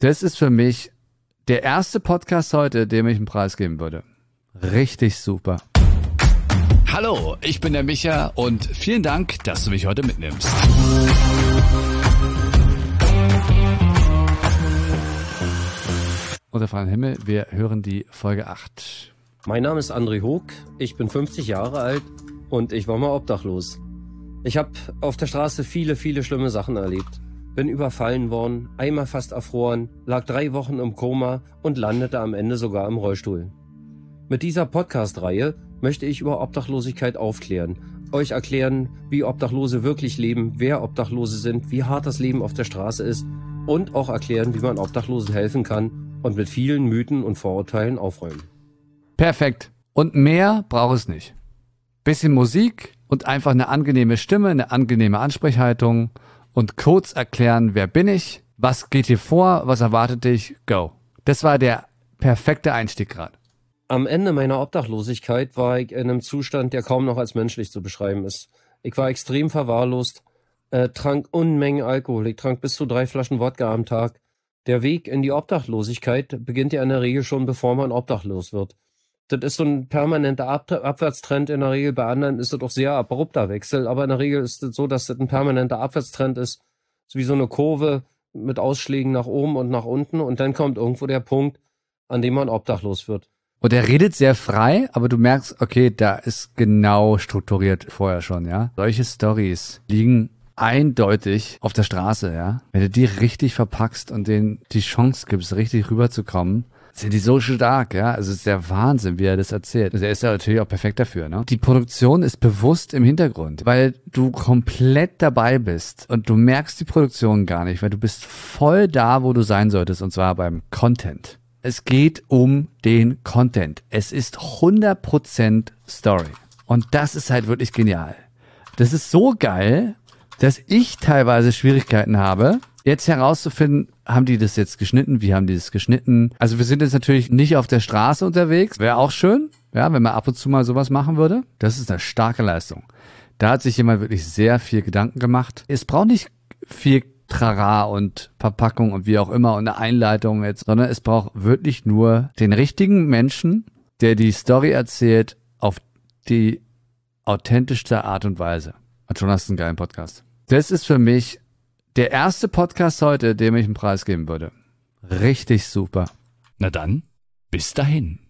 Das ist für mich der erste Podcast heute, dem ich einen Preis geben würde. Richtig super. Hallo, ich bin der Micha und vielen Dank, dass du mich heute mitnimmst. Unter freiem Himmel, wir hören die Folge 8. Mein Name ist André Hoog, ich bin 50 Jahre alt und ich war mal obdachlos. Ich habe auf der Straße viele, viele schlimme Sachen erlebt. Bin überfallen worden, einmal fast erfroren, lag drei Wochen im Koma und landete am Ende sogar im Rollstuhl. Mit dieser Podcast-Reihe möchte ich über Obdachlosigkeit aufklären, euch erklären, wie Obdachlose wirklich leben, wer Obdachlose sind, wie hart das Leben auf der Straße ist und auch erklären, wie man Obdachlosen helfen kann und mit vielen Mythen und Vorurteilen aufräumen. Perfekt. Und mehr braucht es nicht. Bisschen Musik und einfach eine angenehme Stimme, eine angenehme Ansprechhaltung und kurz erklären, wer bin ich, was geht hier vor, was erwartet dich, go. Das war der perfekte Einstieg gerade. Am Ende meiner Obdachlosigkeit war ich in einem Zustand, der kaum noch als menschlich zu beschreiben ist. Ich war extrem verwahrlost, äh, trank Unmengen Alkohol, ich trank bis zu drei Flaschen Wodka am Tag. Der Weg in die Obdachlosigkeit beginnt ja in der Regel schon, bevor man obdachlos wird. Das ist so ein permanenter Ab Abwärtstrend. In der Regel bei anderen ist das auch sehr abrupter Wechsel, aber in der Regel ist es das so, dass das ein permanenter Abwärtstrend ist. So wie so eine Kurve mit Ausschlägen nach oben und nach unten und dann kommt irgendwo der Punkt, an dem man obdachlos wird. Und er redet sehr frei, aber du merkst, okay, da ist genau strukturiert vorher schon, ja. Solche Stories liegen eindeutig auf der Straße, ja. Wenn du die richtig verpackst und denen die Chance gibst, richtig rüberzukommen, sind die so stark, ja. Also es ist der Wahnsinn, wie er das erzählt. Also er ist ja natürlich auch perfekt dafür, ne? Die Produktion ist bewusst im Hintergrund, weil du komplett dabei bist und du merkst die Produktion gar nicht, weil du bist voll da, wo du sein solltest, und zwar beim Content. Es geht um den Content. Es ist 100% Story. Und das ist halt wirklich genial. Das ist so geil, dass ich teilweise Schwierigkeiten habe, jetzt herauszufinden, haben die das jetzt geschnitten? Wie haben die das geschnitten? Also wir sind jetzt natürlich nicht auf der Straße unterwegs. Wäre auch schön, ja, wenn man ab und zu mal sowas machen würde. Das ist eine starke Leistung. Da hat sich jemand wirklich sehr viel Gedanken gemacht. Es braucht nicht viel Trara und Verpackung und wie auch immer und eine Einleitung jetzt, sondern es braucht wirklich nur den richtigen Menschen, der die Story erzählt auf die authentischste Art und Weise. Und schon hast du einen geilen Podcast. Das ist für mich der erste Podcast heute, dem ich einen Preis geben würde. Richtig super. Na dann, bis dahin.